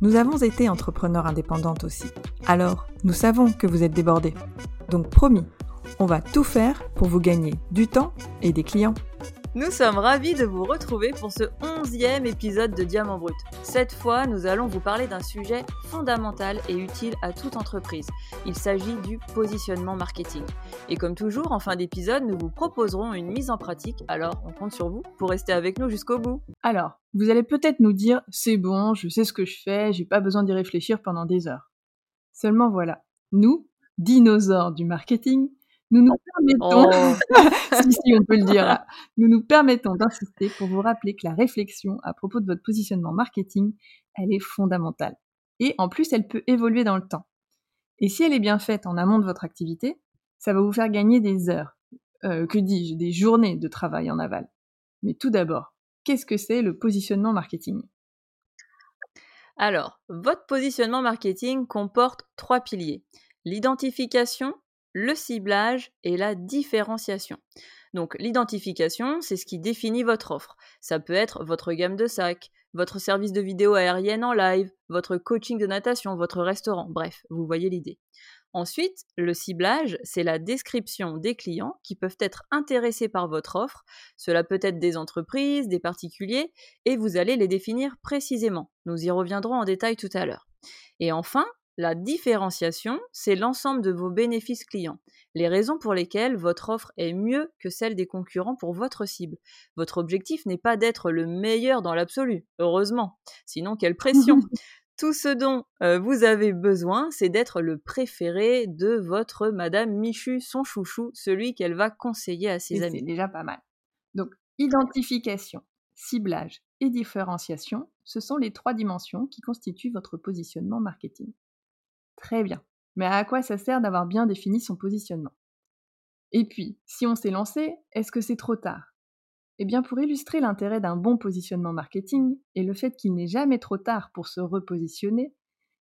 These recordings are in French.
Nous avons été entrepreneurs indépendantes aussi. Alors, nous savons que vous êtes débordés. Donc promis, on va tout faire pour vous gagner du temps et des clients. Nous sommes ravis de vous retrouver pour ce onzième épisode de Diamant Brut. Cette fois, nous allons vous parler d'un sujet fondamental et utile à toute entreprise. Il s'agit du positionnement marketing. Et comme toujours, en fin d'épisode, nous vous proposerons une mise en pratique, alors on compte sur vous pour rester avec nous jusqu'au bout. Alors, vous allez peut-être nous dire, c'est bon, je sais ce que je fais, j'ai pas besoin d'y réfléchir pendant des heures. Seulement voilà, nous, dinosaures du marketing, nous nous permettons, oh. si, si on peut le dire, nous nous permettons d'insister pour vous rappeler que la réflexion à propos de votre positionnement marketing, elle est fondamentale. Et en plus, elle peut évoluer dans le temps. Et si elle est bien faite en amont de votre activité, ça va vous faire gagner des heures, euh, que dis-je, des journées de travail en aval. Mais tout d'abord, qu'est-ce que c'est le positionnement marketing? Alors, votre positionnement marketing comporte trois piliers. L'identification, le ciblage et la différenciation. Donc l'identification, c'est ce qui définit votre offre. Ça peut être votre gamme de sacs, votre service de vidéo aérienne en live, votre coaching de natation, votre restaurant, bref, vous voyez l'idée. Ensuite, le ciblage, c'est la description des clients qui peuvent être intéressés par votre offre. Cela peut être des entreprises, des particuliers, et vous allez les définir précisément. Nous y reviendrons en détail tout à l'heure. Et enfin, la différenciation, c'est l'ensemble de vos bénéfices clients, les raisons pour lesquelles votre offre est mieux que celle des concurrents pour votre cible. Votre objectif n'est pas d'être le meilleur dans l'absolu, heureusement, sinon quelle pression. Tout ce dont euh, vous avez besoin, c'est d'être le préféré de votre Madame Michu, son chouchou, celui qu'elle va conseiller à ses amis. C'est déjà pas mal. Donc, identification, ciblage et différenciation, ce sont les trois dimensions qui constituent votre positionnement marketing. Très bien. Mais à quoi ça sert d'avoir bien défini son positionnement? Et puis, si on s'est lancé, est-ce que c'est trop tard? Eh bien, pour illustrer l'intérêt d'un bon positionnement marketing et le fait qu'il n'est jamais trop tard pour se repositionner,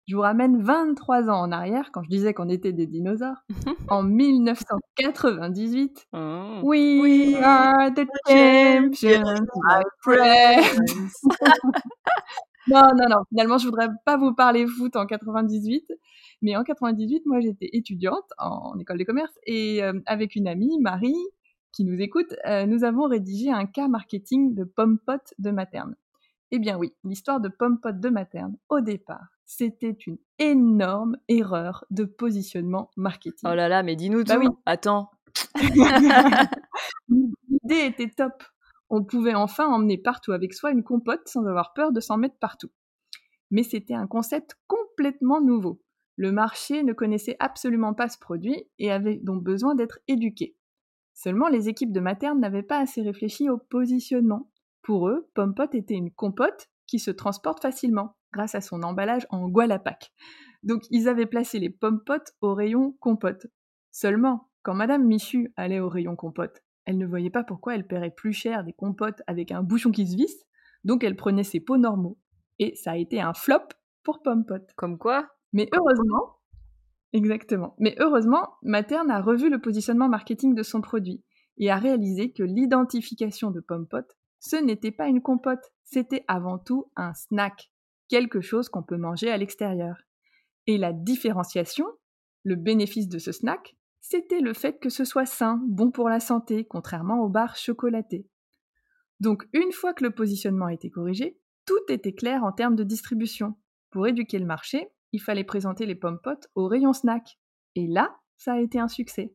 je vous ramène 23 ans en arrière, quand je disais qu'on était des dinosaures, en 1998. We oui. are the champions, my friends. non, non, non. Finalement, je voudrais pas vous parler foot en 98, mais en 98, moi, j'étais étudiante en, école de commerce et euh, avec une amie, Marie, qui nous écoute, euh, nous avons rédigé un cas marketing de pomme-pot de materne. Eh bien oui, l'histoire de pomme-pot de materne, au départ, c'était une énorme erreur de positionnement marketing. Oh là là, mais dis-nous bah tout. Oui. Attends. L'idée était top. On pouvait enfin emmener partout avec soi une compote sans avoir peur de s'en mettre partout. Mais c'était un concept complètement nouveau. Le marché ne connaissait absolument pas ce produit et avait donc besoin d'être éduqué. Seulement, les équipes de materne n'avaient pas assez réfléchi au positionnement. Pour eux, Pompot était une compote qui se transporte facilement grâce à son emballage en gualapac. Donc, ils avaient placé les pompotes au rayon compote. Seulement, quand Madame Michu allait au rayon compote, elle ne voyait pas pourquoi elle paierait plus cher des compotes avec un bouchon qui se visse, donc elle prenait ses pots normaux. Et ça a été un flop pour Pompot. Comme quoi? Mais heureusement, exactement. Mais heureusement, Materne a revu le positionnement marketing de son produit et a réalisé que l'identification de Pompot, ce n'était pas une compote, c'était avant tout un snack, quelque chose qu'on peut manger à l'extérieur. Et la différenciation, le bénéfice de ce snack, c'était le fait que ce soit sain, bon pour la santé, contrairement aux barres chocolatées. Donc une fois que le positionnement a été corrigé, tout était clair en termes de distribution. Pour éduquer le marché, il fallait présenter les pommes potes au rayon snack. Et là, ça a été un succès.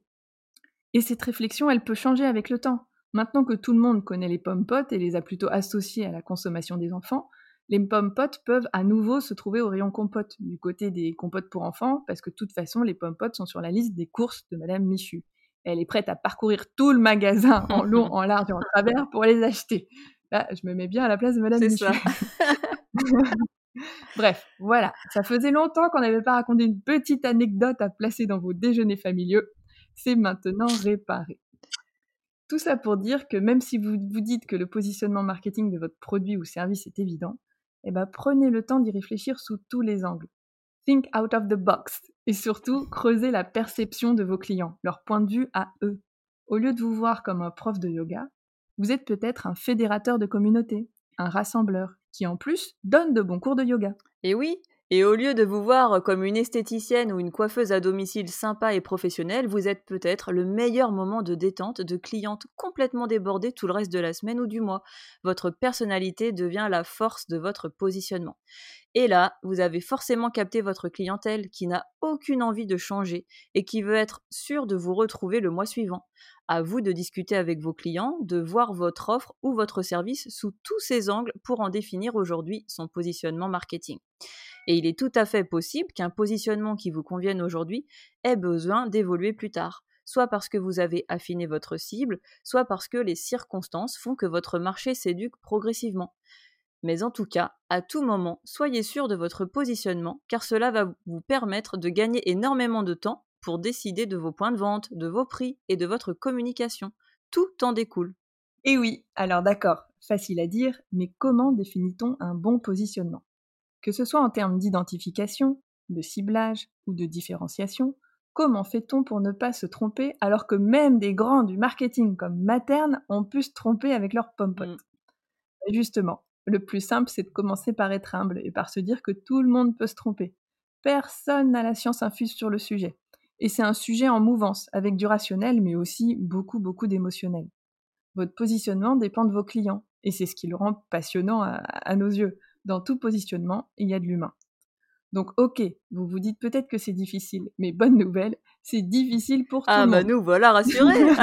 Et cette réflexion, elle peut changer avec le temps. Maintenant que tout le monde connaît les pommes potes et les a plutôt associées à la consommation des enfants, les pommes potes peuvent à nouveau se trouver au rayon compote, du côté des compotes pour enfants, parce que de toute façon, les pommes potes sont sur la liste des courses de Madame Michu. Elle est prête à parcourir tout le magasin en long, en large et en travers pour les acheter. Là, je me mets bien à la place de Madame Michu. Ça. Bref, voilà, ça faisait longtemps qu'on n'avait pas raconté une petite anecdote à placer dans vos déjeuners familiaux. C'est maintenant réparé. Tout ça pour dire que même si vous vous dites que le positionnement marketing de votre produit ou service est évident, eh ben prenez le temps d'y réfléchir sous tous les angles. Think out of the box et surtout creusez la perception de vos clients, leur point de vue à eux. Au lieu de vous voir comme un prof de yoga, vous êtes peut-être un fédérateur de communauté, un rassembleur, qui en plus donne de bons cours de yoga. Et oui, et au lieu de vous voir comme une esthéticienne ou une coiffeuse à domicile sympa et professionnelle, vous êtes peut-être le meilleur moment de détente de clientes complètement débordées tout le reste de la semaine ou du mois. Votre personnalité devient la force de votre positionnement. Et là, vous avez forcément capté votre clientèle qui n'a aucune envie de changer et qui veut être sûre de vous retrouver le mois suivant. À vous de discuter avec vos clients, de voir votre offre ou votre service sous tous ces angles pour en définir aujourd'hui son positionnement marketing. Et il est tout à fait possible qu'un positionnement qui vous convienne aujourd'hui ait besoin d'évoluer plus tard soit parce que vous avez affiné votre cible, soit parce que les circonstances font que votre marché s'éduque progressivement. Mais en tout cas, à tout moment, soyez sûr de votre positionnement, car cela va vous permettre de gagner énormément de temps pour décider de vos points de vente, de vos prix et de votre communication. Tout en découle. Et oui, alors d'accord, facile à dire, mais comment définit-on un bon positionnement? Que ce soit en termes d'identification, de ciblage ou de différenciation, comment fait-on pour ne pas se tromper alors que même des grands du marketing comme Materne ont pu se tromper avec leurs pompotes mm. Justement, le plus simple, c'est de commencer par être humble et par se dire que tout le monde peut se tromper. Personne n'a la science infuse sur le sujet. Et c'est un sujet en mouvance, avec du rationnel, mais aussi beaucoup, beaucoup d'émotionnel. Votre positionnement dépend de vos clients, et c'est ce qui le rend passionnant à, nos yeux. Dans tout positionnement, il y a de l'humain. Donc ok, vous vous dites peut-être que c'est difficile, mais bonne nouvelle, c'est difficile pour ah, tout le bah nous voilà rassurés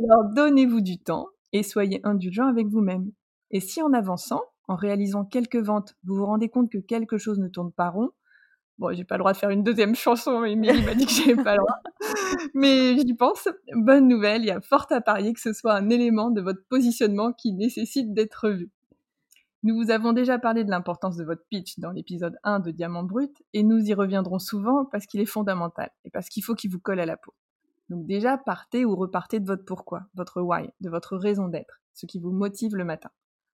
Alors donnez-vous du temps et soyez indulgent avec vous-même. Et si en avançant, en réalisant quelques ventes, vous vous rendez compte que quelque chose ne tourne pas rond, bon, j'ai pas le droit de faire une deuxième chanson, mais Émilie m'a dit que j'avais pas le droit. Mais j'y pense. Bonne nouvelle, il y a fort à parier que ce soit un élément de votre positionnement qui nécessite d'être revu. Nous vous avons déjà parlé de l'importance de votre pitch dans l'épisode 1 de Diamant Brut, et nous y reviendrons souvent parce qu'il est fondamental et parce qu'il faut qu'il vous colle à la peau. Donc déjà, partez ou repartez de votre pourquoi, votre why, de votre raison d'être, ce qui vous motive le matin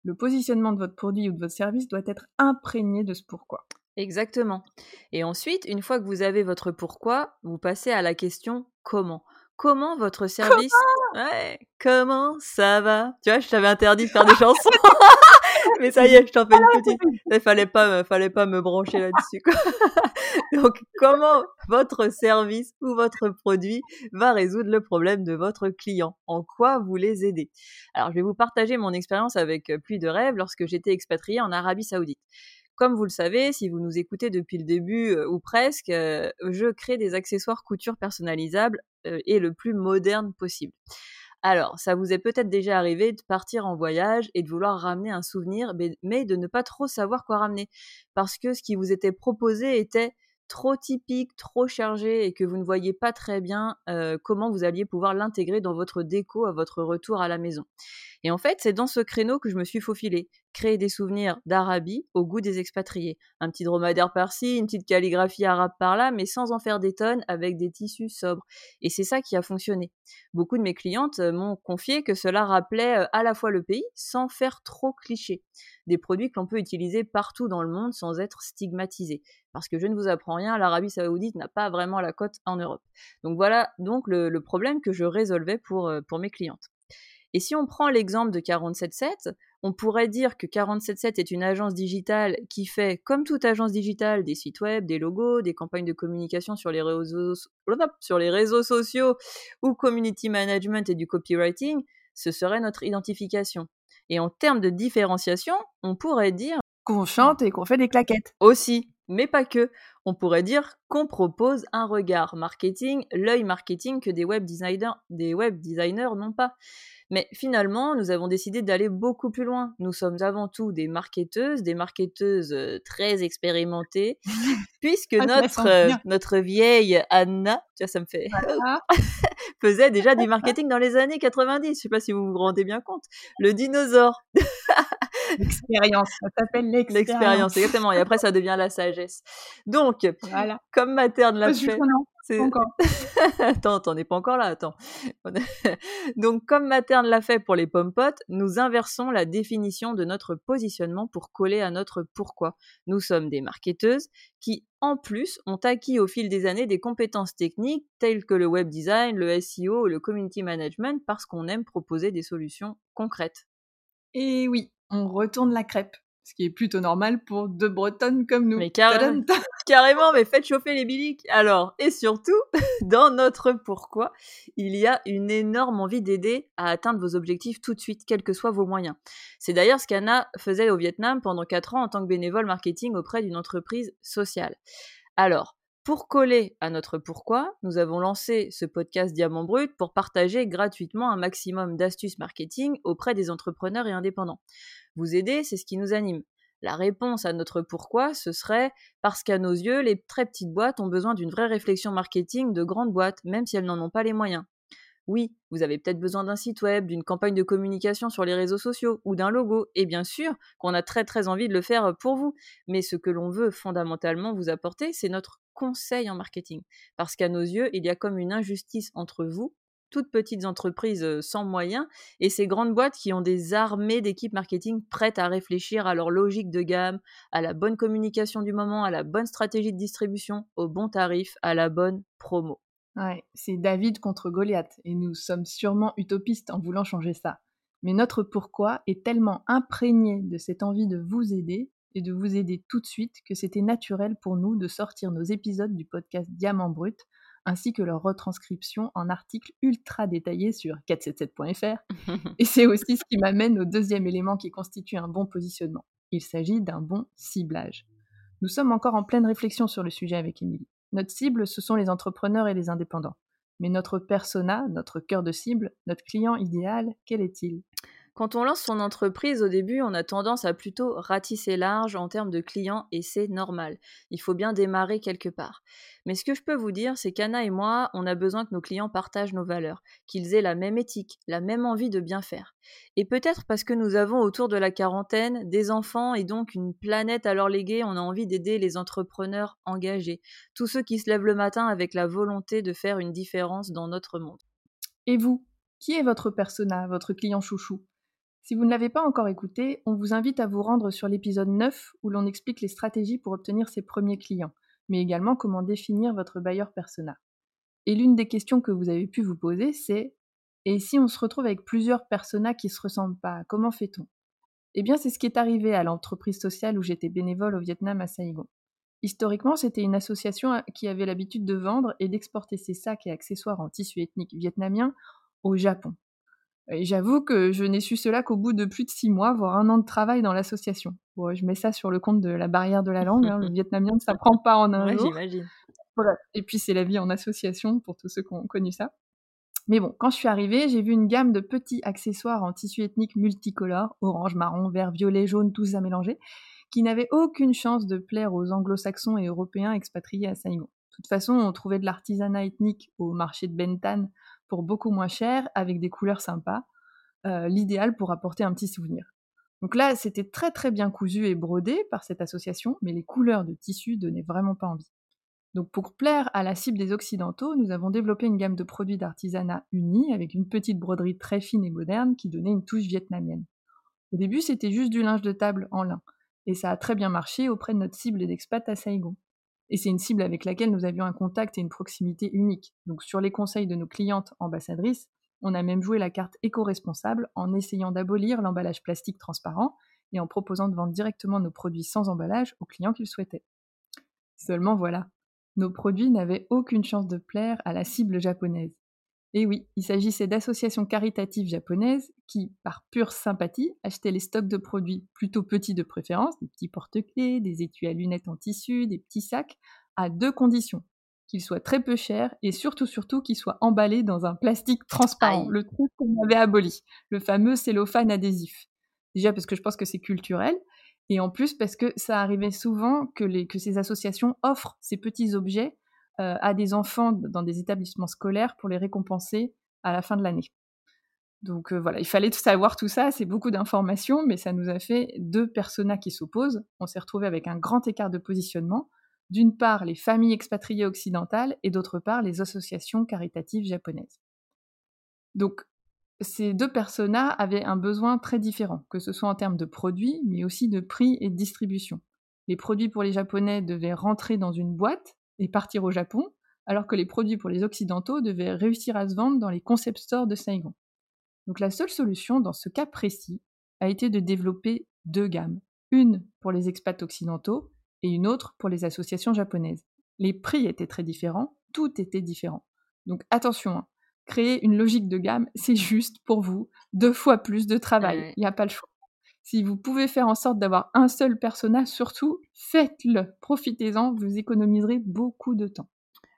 le positionnement de votre produit ou de votre service doit être imprégné de ce pourquoi. Exactement. Et ensuite, une fois que vous avez votre pourquoi, vous passez à la question comment? Comment votre service... Comment, ouais, comment ça va? Tu vois, je t'avais interdit de faire des chansons. Mais ça y est, je t'en fais une petite. Il fallait pas, fallait pas me brancher là-dessus. Donc, comment votre service ou votre produit va résoudre le problème de votre client? En quoi vous les aidez? Alors, je vais vous partager mon expérience avec euh, Pluie de rêve lorsque j'étais expatriée en Arabie Saoudite. Comme vous le savez, si vous nous écoutez depuis le début euh, ou presque, euh, je crée des accessoires couture personnalisables et le plus moderne possible. Alors, ça vous est peut-être déjà arrivé de partir en voyage et de vouloir ramener un souvenir, mais de ne pas trop savoir quoi ramener, parce que ce qui vous était proposé était trop typique, trop chargé et que vous ne voyez pas très bien euh, comment vous alliez pouvoir l'intégrer dans votre déco à votre retour à la maison. Et en fait, c'est dans ce créneau que je me suis faufilée. Créer des souvenirs d'Arabie au goût des expatriés. Un petit dromadaire par-ci, une petite calligraphie arabe par-là, mais sans en faire des tonnes avec des tissus sobres. Et c'est ça qui a fonctionné. Beaucoup de mes clientes euh, m'ont confié que cela rappelait euh, à la fois le pays sans faire trop cliché. Des produits que l'on peut utiliser partout dans le monde sans être stigmatisé. Parce que je ne vous apprends rien, l'Arabie saoudite n'a pas vraiment la cote en Europe. Donc voilà donc le, le problème que je résolvais pour, euh, pour mes clientes. Et si on prend l'exemple de 477, on pourrait dire que 477 est une agence digitale qui fait, comme toute agence digitale, des sites web, des logos, des campagnes de communication sur les réseaux, sur les réseaux sociaux ou community management et du copywriting. Ce serait notre identification. Et en termes de différenciation, on pourrait dire qu'on chante et qu'on fait des claquettes. Aussi, mais pas que. On pourrait dire qu'on propose un regard marketing, l'œil marketing que des web designers, des web designers n'ont pas. Mais finalement, nous avons décidé d'aller beaucoup plus loin. Nous sommes avant tout des marketeuses, des marketeuses euh, très expérimentées, puisque Ah, notre, euh, notre vieille Anna, tu vois, ça me fait, Voilà. faisait déjà du marketing dans les années 90. Je sais pas si vous vous rendez bien compte. Le dinosaure, L'expérience, ça s'appelle l'expérience. l'expérience, exactement. Et après, ça devient la sagesse. Donc, Voilà. comme Materne l'a fait. c'est- encore. attends, t'en es pas encore là, attends. Donc, comme Materne l'a fait pour les pommes potes, nous inversons la définition de notre positionnement pour coller à notre pourquoi. Nous sommes des marketeuses qui, en plus, ont acquis au fil des années des compétences techniques telles que le web design, le SEO, le community management, parce qu'on aime proposer des solutions concrètes. Et oui, on retourne la crêpe, ce qui est plutôt normal pour deux bretonnes comme nous. Mais carrément. Mais faites chauffer les biliques. Alors, et surtout, dans notre pourquoi, il y a une énorme envie d'aider à atteindre vos objectifs tout de suite, quels que soient vos moyens. C'est d'ailleurs ce qu'Anna faisait au Vietnam pendant 4 ans en tant que bénévole marketing auprès d'une entreprise sociale. Alors, pour coller à notre pourquoi, nous avons lancé ce podcast Diamant Brut pour partager gratuitement un maximum d'astuces marketing auprès des entrepreneurs et indépendants. Vous aider, c'est ce qui nous anime. La réponse à notre pourquoi, ce serait parce qu'à nos yeux, les très petites boîtes ont besoin d'une vraie réflexion marketing de grandes boîtes, même si elles n'en ont pas les moyens. Oui, vous avez peut-être besoin d'un site web, d'une campagne de communication sur les réseaux sociaux ou d'un logo, et bien sûr qu'on a très très envie de le faire pour vous. Mais ce que l'on veut fondamentalement vous apporter, c'est notre conseil en marketing. Parce qu'à nos yeux, il y a comme une injustice entre vous, toutes petites entreprises euh, sans moyens, et ces grandes boîtes qui ont des armées d'équipes marketing prêtes à réfléchir à leur logique de gamme, à la bonne communication du moment, à la bonne stratégie de distribution, au bon tarif, à la bonne promo. Ouais, c'est David contre Goliath, et nous sommes sûrement utopistes en voulant changer ça. Mais notre pourquoi est tellement imprégné de cette envie de vous aider et de vous aider tout de suite que c'était naturel pour nous de sortir nos épisodes du podcast Diamant Brut ainsi que leur retranscription en articles ultra détaillés sur 477.fr. Et c'est aussi ce qui m'amène au deuxième élément qui constitue un bon positionnement. Il s'agit d'un bon ciblage. Nous sommes encore en pleine réflexion sur le sujet avec Émilie. Notre cible, ce sont les entrepreneurs et les indépendants. Mais notre persona, notre cœur de cible, notre client idéal, quel est-il? Quand on lance son entreprise au début, on a tendance à plutôt ratisser large en termes de clients et c'est normal. Il faut bien démarrer quelque part. Mais ce que je peux vous dire, c'est qu'Anna et moi, on a besoin que nos clients partagent nos valeurs, qu'ils aient la même éthique, la même envie de bien faire. Et peut-être parce que nous avons autour de la quarantaine des enfants et donc une planète à leur léguer, on a envie d'aider les entrepreneurs engagés, tous ceux qui se lèvent le matin avec la volonté de faire une différence dans notre monde. Et vous Qui est votre persona, votre client chouchou? Si vous ne l'avez pas encore écouté, on vous invite à vous rendre sur l'épisode 9 où l'on explique les stratégies pour obtenir ses premiers clients, mais également comment définir votre bailleur persona. Et l'une des questions que vous avez pu vous poser, c'est et si on se retrouve avec plusieurs personas qui se ressemblent pas, comment fait-on? Eh bien, c'est ce qui est arrivé à l'entreprise sociale où j'étais bénévole au Vietnam à Saigon. Historiquement, c'était une association qui avait l'habitude de vendre et d'exporter ses sacs et accessoires en tissu ethnique vietnamien au Japon. Et j'avoue que je n'ai su cela qu'au bout de plus de six mois, voire un an de travail dans l'association. Bon, je mets ça sur le compte de la barrière de la langue. hein, le vietnamien ne s'apprend pas en un Ouais, jour. j'imagine. Voilà. Et puis c'est la vie en association pour tous ceux qui ont connu ça. Mais bon, quand je suis arrivée, j'ai vu une gamme de petits accessoires en tissu ethnique multicolores, orange, marron, vert, violet, jaune, tous à mélanger, qui n'avaient aucune chance de plaire aux anglo-saxons et européens expatriés à Saigon. De toute façon, on trouvait de l'artisanat ethnique au marché de Bentan pour beaucoup moins cher, avec des couleurs sympas, euh, l'idéal pour apporter un petit souvenir. Donc là, c'était très très bien cousu et brodé par cette association, mais les couleurs de tissu donnaient vraiment pas envie. Donc pour plaire à la cible des Occidentaux, nous avons développé une gamme de produits d'artisanat unis avec une petite broderie très fine et moderne qui donnait une touche vietnamienne. Au début, c'était juste du linge de table en lin, et ça a très bien marché auprès de notre cible d'expat à Saigon. Et c'est une cible avec laquelle nous avions un contact et une proximité unique. Donc sur les conseils de nos clientes ambassadrices, on a même joué la carte éco-responsable en essayant d'abolir l'emballage plastique transparent et en proposant de vendre directement nos produits sans emballage aux clients qu'ils souhaitaient. Seulement voilà, nos produits n'avaient aucune chance de plaire à la cible japonaise. Et oui, il s'agissait d'associations caritatives japonaises qui, par pure sympathie, achetaient les stocks de produits plutôt petits de préférence, des petits porte-clés, des étuis à lunettes en tissu, des petits sacs, à deux conditions qu'il soit très peu cher et surtout, surtout qu'il soit emballé dans un plastique transparent, le truc qu'on avait aboli, le fameux cellophane adhésif. Déjà parce que je pense que c'est culturel, et en plus parce que ça arrivait souvent que, les, que ces associations offrent ces petits objets euh, à des enfants dans des établissements scolaires pour les récompenser à la fin de l'année. Donc euh, voilà, il fallait savoir tout ça, c'est beaucoup d'informations, mais ça nous a fait deux personas qui s'opposent. On s'est retrouvé avec un grand écart de positionnement. D'une part, les familles expatriées occidentales et d'autre part, les associations caritatives japonaises. Donc ces deux personas avaient un besoin très différent, que ce soit en termes de produits, mais aussi de prix et de distribution. Les produits pour les Japonais devaient rentrer dans une boîte et partir au Japon, alors que les produits pour les Occidentaux devaient réussir à se vendre dans les concept stores de Saigon. Donc la seule solution dans ce cas précis a été de développer deux gammes, une pour les expats occidentaux et une autre pour les associations japonaises. Les prix étaient très différents, tout était différent. Donc attention, hein, créer une logique de gamme, c'est juste pour vous deux fois plus de travail. Il n'y a pas le choix. Si vous pouvez faire en sorte d'avoir un seul personnage, surtout, faites-le. Profitez-en, vous économiserez beaucoup de temps.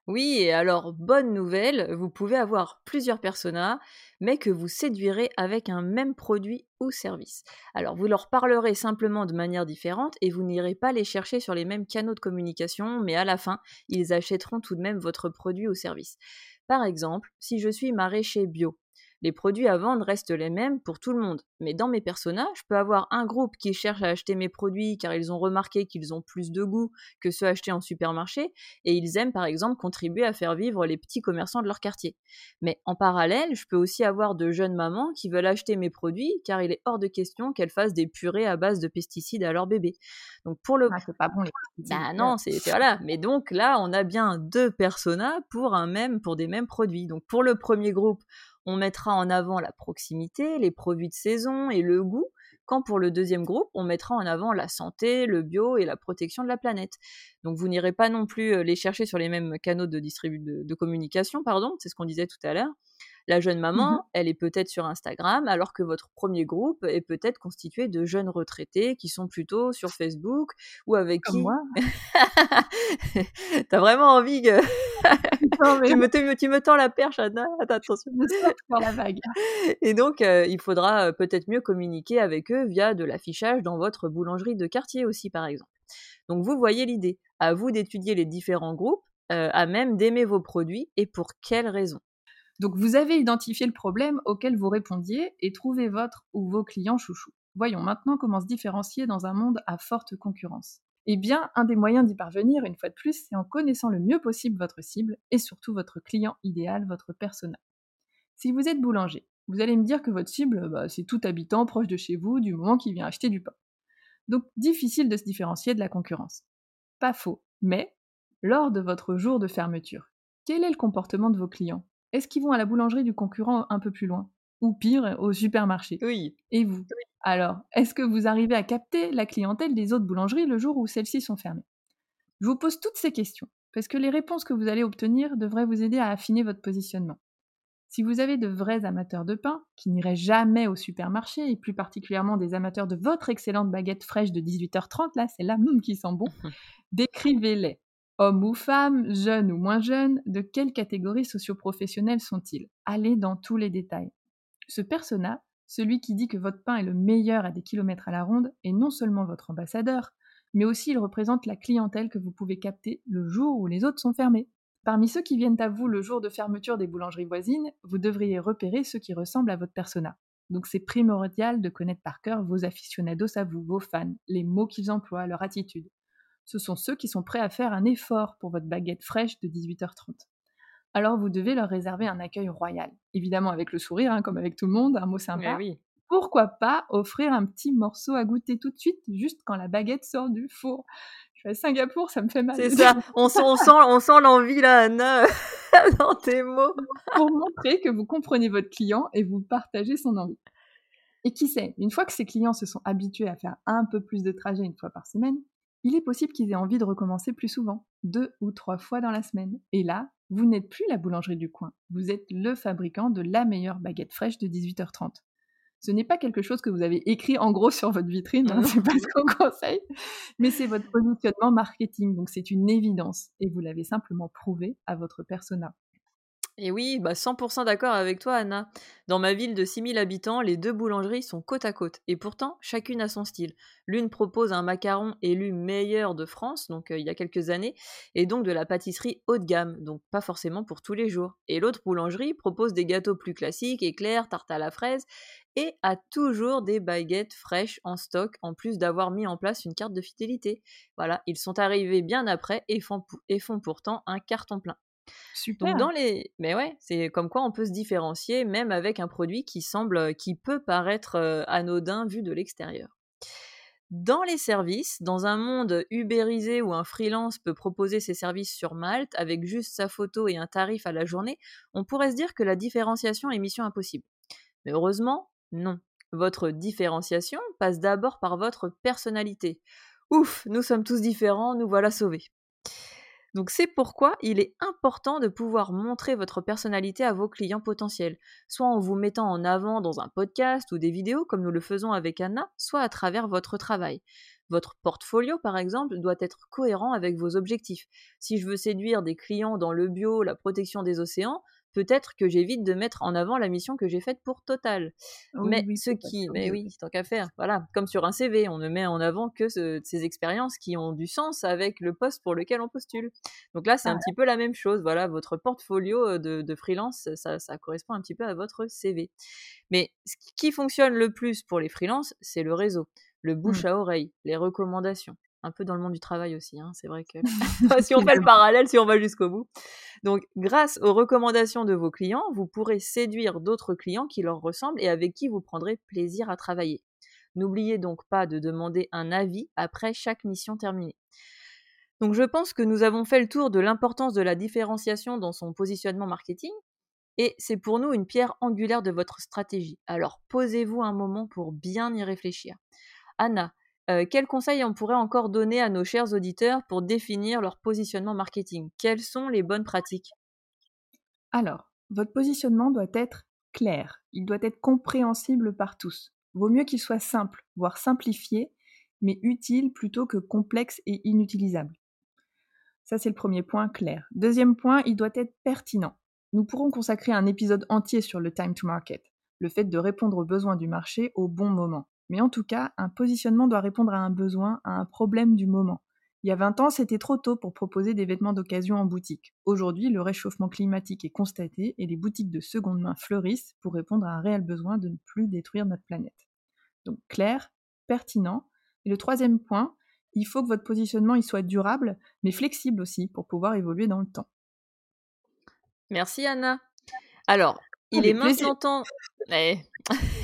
Oui, et alors, bonne nouvelle, vous pouvez avoir plusieurs personas, mais que vous séduirez avec un même produit ou service. Alors, vous leur parlerez simplement de manière différente et vous n'irez pas les chercher sur les mêmes canaux de communication, mais à la fin, ils achèteront tout de même votre produit ou service. Par exemple, si je suis maraîcher bio, les produits à vendre restent les mêmes pour tout le monde. Mais dans mes personnages, je peux avoir un groupe qui cherche à acheter mes produits car ils ont remarqué qu'ils ont plus de goût que ceux achetés en supermarché et ils aiment par exemple contribuer à faire vivre les petits commerçants de leur quartier. Mais en parallèle, je peux aussi avoir de jeunes mamans qui veulent acheter mes produits car il est hors de question qu'elles fassent des purées à base de pesticides à leur bébé. Donc pour le ah, c'est pas bon les bah non, c'est voilà, mais donc là, on a bien deux personas pour un même pour des mêmes produits. Donc pour le premier groupe, on mettra en avant la proximité, les produits de saison et le goût, quand pour le deuxième groupe, on mettra en avant la santé, le bio et la protection de la planète. Donc vous n'irez pas non plus euh, les chercher sur les mêmes canaux de, de, de communication, pardon, c'est ce qu'on disait tout à l'heure. La jeune maman, mmh elle est peut-être sur Instagram, alors que votre premier groupe est peut-être constitué de jeunes retraités qui sont plutôt sur Facebook ou avec Comme qui. moi. T'as vraiment envie que. tu, me, tu, me, tends la perche, Anna. attention. la vague. Et donc, euh, il faudra euh, peut-être mieux communiquer avec eux via de l'affichage dans votre boulangerie de quartier aussi, par exemple. Donc, vous voyez l'idée. À vous d'étudier les différents groupes, euh, à même d'aimer vos produits et pour quelles raisons? Donc vous avez identifié le problème auquel vous répondiez et trouvé votre ou vos clients chouchous. Voyons maintenant comment se différencier dans un monde à forte concurrence. Eh bien, un des moyens d'y parvenir, une fois de plus, c'est en connaissant le mieux possible votre cible et surtout votre client idéal, votre persona. Si vous êtes boulanger, vous allez me dire que votre cible, bah, c'est tout habitant proche de chez vous du moment qui vient acheter du pain. Donc difficile de se différencier de la concurrence. Pas faux, mais lors de votre jour de fermeture, quel est le comportement de vos clients? Est-ce qu'ils vont à la boulangerie du concurrent un peu plus loin? Ou pire, au supermarché? Oui. Et vous? Alors, est-ce que vous arrivez à capter la clientèle des autres boulangeries le jour où celles-ci sont fermées? Je vous pose toutes ces questions, parce que les réponses que vous allez obtenir devraient vous aider à affiner votre positionnement. Si vous avez de vrais amateurs de pain, qui n'iraient jamais au supermarché, et plus particulièrement des amateurs de votre excellente baguette fraîche de 18h30, là, c'est là qui sent bon, décrivez-les. Hommes ou femmes, jeunes ou moins jeunes, de quelle catégorie socioprofessionnelle sont-ils? Allez dans tous les détails. Ce persona, celui qui dit que votre pain est le meilleur à des kilomètres à la ronde, est non seulement votre ambassadeur, mais aussi il représente la clientèle que vous pouvez capter le jour où les autres sont fermés. Parmi ceux qui viennent à vous le jour de fermeture des boulangeries voisines, vous devriez repérer ceux qui ressemblent à votre persona. Donc c'est primordial de connaître par cœur vos aficionados à vous, vos fans, les mots qu'ils emploient, leur attitude ce sont ceux qui sont prêts à faire un effort pour votre baguette fraîche de 18h30. Alors vous devez leur réserver un accueil royal, évidemment avec le sourire, hein, comme avec tout le monde, un mot sympa. oui. Pourquoi pas offrir un petit morceau à goûter tout de suite, juste quand la baguette sort du four? Je suis à Singapour, ça me fait mal. C'est ça, on, sent, on sent l'envie là, Anna, dans tes mots. pour montrer que vous comprenez votre client et vous partagez son envie. Et qui sait, une fois que ces clients se sont habitués à faire un peu plus de trajets une fois par semaine, il est possible qu'ils aient envie de recommencer plus souvent, deux ou trois fois dans la semaine. Et là, vous n'êtes plus la boulangerie du coin, vous êtes le fabricant de la meilleure baguette fraîche de 18h30. Ce n'est pas quelque chose que vous avez écrit en gros sur votre vitrine, hein, c'est pas ce qu'on conseille, mais c'est votre positionnement marketing, donc c'est une évidence et vous l'avez simplement prouvé à votre persona. Et oui, bah 100% d'accord avec toi, Anna. Dans ma ville de 6000 habitants, les deux boulangeries sont côte à côte. Et pourtant, chacune a son style. L'une propose un macaron élu meilleur de France, donc euh, il y a quelques années, et donc de la pâtisserie haut de gamme, donc pas forcément pour tous les jours. Et l'autre boulangerie propose des gâteaux plus classiques, éclairs, tarte à la fraise, et a toujours des baguettes fraîches en stock, en plus d'avoir mis en place une carte de fidélité. Voilà, ils sont arrivés bien après et font pourtant un carton plein. Super. Donc dans les, mais ouais, c'est comme quoi on peut se différencier même avec un produit qui semble, qui peut paraître euh, anodin vu de l'extérieur. Dans les services, dans un monde ubérisé où un freelance peut proposer ses services sur Malte avec juste sa photo et un tarif à la journée, on pourrait se dire que la différenciation est mission impossible. Mais heureusement, non. Votre différenciation passe d'abord par votre personnalité. Ouf, nous sommes tous différents, nous voilà sauvés. Donc c'est pourquoi il est important de pouvoir montrer votre personnalité à vos clients potentiels, soit en vous mettant en avant dans un podcast ou des vidéos comme nous le faisons avec Anna, soit à travers votre travail. Votre portfolio, par exemple, doit être cohérent avec vos objectifs. Si je veux séduire des clients dans le bio, la protection des océans, peut-être que j'évite de mettre en avant la mission que j'ai faite pour Total. mais ce qui, mais oui, tant qu'à faire, voilà, comme sur un CV, on ne met en avant que ces expériences qui ont du sens avec le poste pour lequel on postule. Donc là, c'est un petit peu la même chose. Voilà, votre portfolio euh, de, freelance, ça, ça, correspond un petit peu à votre CV. Mais ce qui fonctionne le plus pour les freelances, c'est le réseau, le bouche mmh. à oreille, les recommandations un peu dans le monde du travail aussi. Hein. C'est vrai que si on fait le parallèle, si on va jusqu'au bout. Donc, grâce aux recommandations de vos clients, vous pourrez séduire d'autres clients qui leur ressemblent et avec qui vous prendrez plaisir à travailler. N'oubliez donc pas de demander un avis après chaque mission terminée. Donc, je pense que nous avons fait le tour de l'importance de la différenciation dans son positionnement marketing. Et c'est pour nous une pierre angulaire de votre stratégie. Alors posez-vous un moment pour bien y réfléchir. Anna, euh, quels conseils on pourrait encore donner à nos chers auditeurs pour définir leur positionnement marketing? Quelles sont les bonnes pratiques? Alors, votre positionnement doit être clair, il doit être compréhensible par tous. Vaut mieux qu'il soit simple, voire simplifié, mais utile plutôt que complexe et inutilisable. Ça, c'est le premier point clair. Deuxième point, il doit être pertinent. Nous pourrons consacrer un épisode entier sur le time to market, le fait de répondre aux besoins du marché au bon moment. Mais en tout cas, un positionnement doit répondre à un besoin, à un problème du moment. Il y a 20 ans, c'était trop tôt pour proposer des vêtements d'occasion en boutique. Aujourd'hui, le réchauffement climatique est constaté et les boutiques de seconde main fleurissent pour répondre à un réel besoin de ne plus détruire notre planète. Donc clair, pertinent. Et le troisième point, il faut que votre positionnement il soit durable, mais flexible aussi pour pouvoir évoluer dans le temps. Merci Anna. Alors, il est maintenant temps. Eh,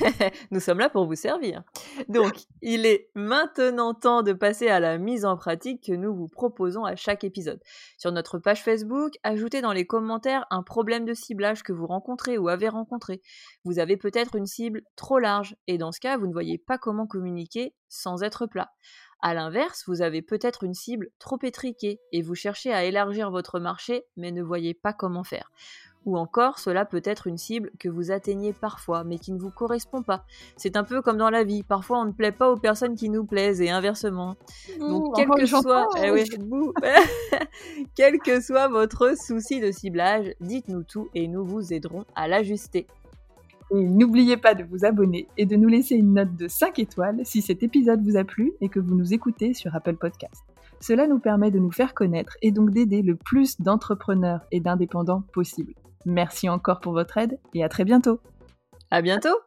Nous sommes là pour vous servir. Donc, il est maintenant temps de passer à la mise en pratique que nous vous proposons à chaque épisode. Sur notre page Facebook, ajoutez dans les commentaires un problème de ciblage que vous rencontrez ou avez rencontré. Vous avez peut-être une cible trop large et dans ce cas, vous ne voyez pas comment communiquer sans être plat. A l'inverse, vous avez peut-être une cible trop étriquée et vous cherchez à élargir votre marché mais ne voyez pas comment faire. Ou encore, cela peut être une cible que vous atteignez parfois, mais qui ne vous correspond pas. C'est un peu comme dans la vie. Parfois, on ne plaît pas aux personnes qui nous plaisent et inversement. Donc, quel que soit, eh quel que soit votre souci de ciblage, dites-nous tout et nous vous aiderons à l'ajuster. Et n'oubliez pas de vous abonner et de nous laisser une note de 5 étoiles si cet épisode vous a plu et que vous nous écoutez sur Apple Podcast. Cela nous permet de nous faire connaître et donc d'aider le plus d'entrepreneurs et d'indépendants possible. Merci encore pour votre aide et à très bientôt. À bientôt!